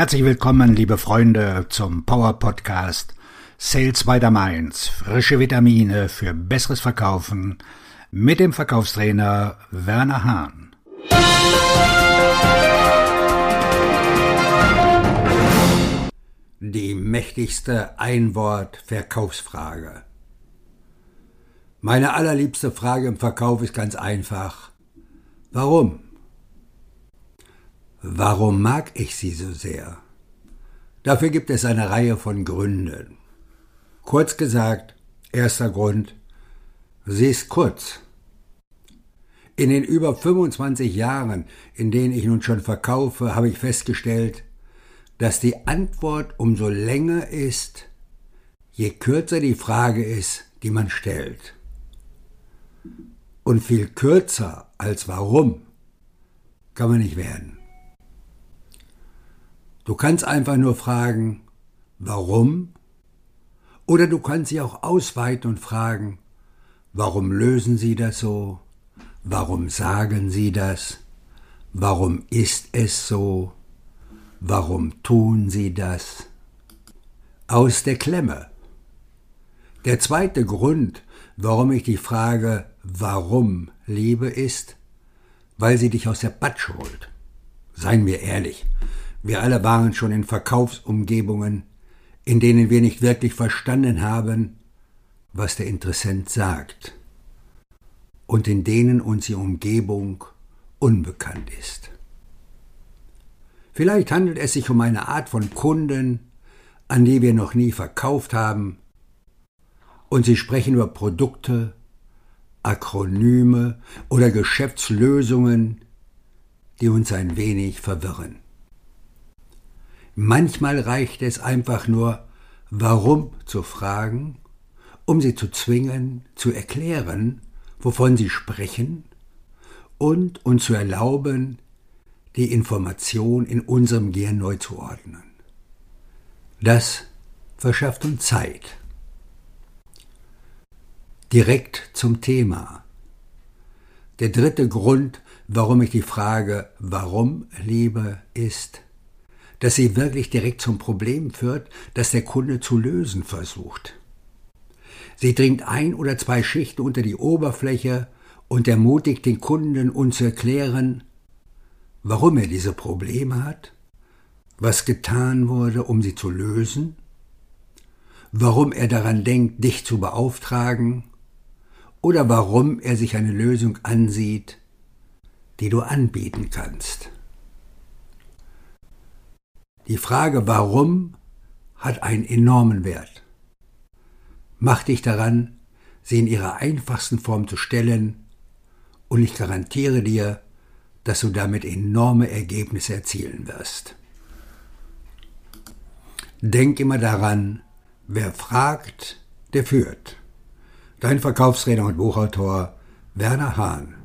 Herzlich willkommen, liebe Freunde, zum Power Podcast Sales by the Mainz. Frische Vitamine für besseres Verkaufen mit dem Verkaufstrainer Werner Hahn. Die mächtigste Einwort-Verkaufsfrage. Meine allerliebste Frage im Verkauf ist ganz einfach. Warum? Warum mag ich sie so sehr? Dafür gibt es eine Reihe von Gründen. Kurz gesagt, erster Grund, sie ist kurz. In den über 25 Jahren, in denen ich nun schon verkaufe, habe ich festgestellt, dass die Antwort umso länger ist, je kürzer die Frage ist, die man stellt. Und viel kürzer als warum kann man nicht werden. Du kannst einfach nur fragen, warum? Oder du kannst sie auch ausweiten und fragen, warum lösen sie das so? Warum sagen sie das? Warum ist es so? Warum tun sie das? Aus der Klemme. Der zweite Grund, warum ich die Frage warum liebe, ist, weil sie dich aus der Patsche holt. Seien wir ehrlich, wir alle waren schon in Verkaufsumgebungen, in denen wir nicht wirklich verstanden haben, was der Interessent sagt, und in denen uns die Umgebung unbekannt ist. Vielleicht handelt es sich um eine Art von Kunden, an die wir noch nie verkauft haben, und sie sprechen über Produkte, Akronyme oder Geschäftslösungen, die uns ein wenig verwirren. Manchmal reicht es einfach nur, warum zu fragen, um sie zu zwingen, zu erklären, wovon sie sprechen und uns zu erlauben, die Information in unserem Gehirn neu zu ordnen. Das verschafft uns Zeit. Direkt zum Thema. Der dritte Grund, warum ich die Frage warum liebe, ist, dass sie wirklich direkt zum Problem führt, das der Kunde zu lösen versucht. Sie dringt ein oder zwei Schichten unter die Oberfläche und ermutigt den Kunden, uns zu erklären, warum er diese Probleme hat, was getan wurde, um sie zu lösen, warum er daran denkt, dich zu beauftragen, oder warum er sich eine Lösung ansieht, die du anbieten kannst. Die Frage warum hat einen enormen Wert. Mach dich daran, sie in ihrer einfachsten Form zu stellen, und ich garantiere dir, dass du damit enorme Ergebnisse erzielen wirst. Denk immer daran, wer fragt, der führt. Dein Verkaufsredner und Buchautor Werner Hahn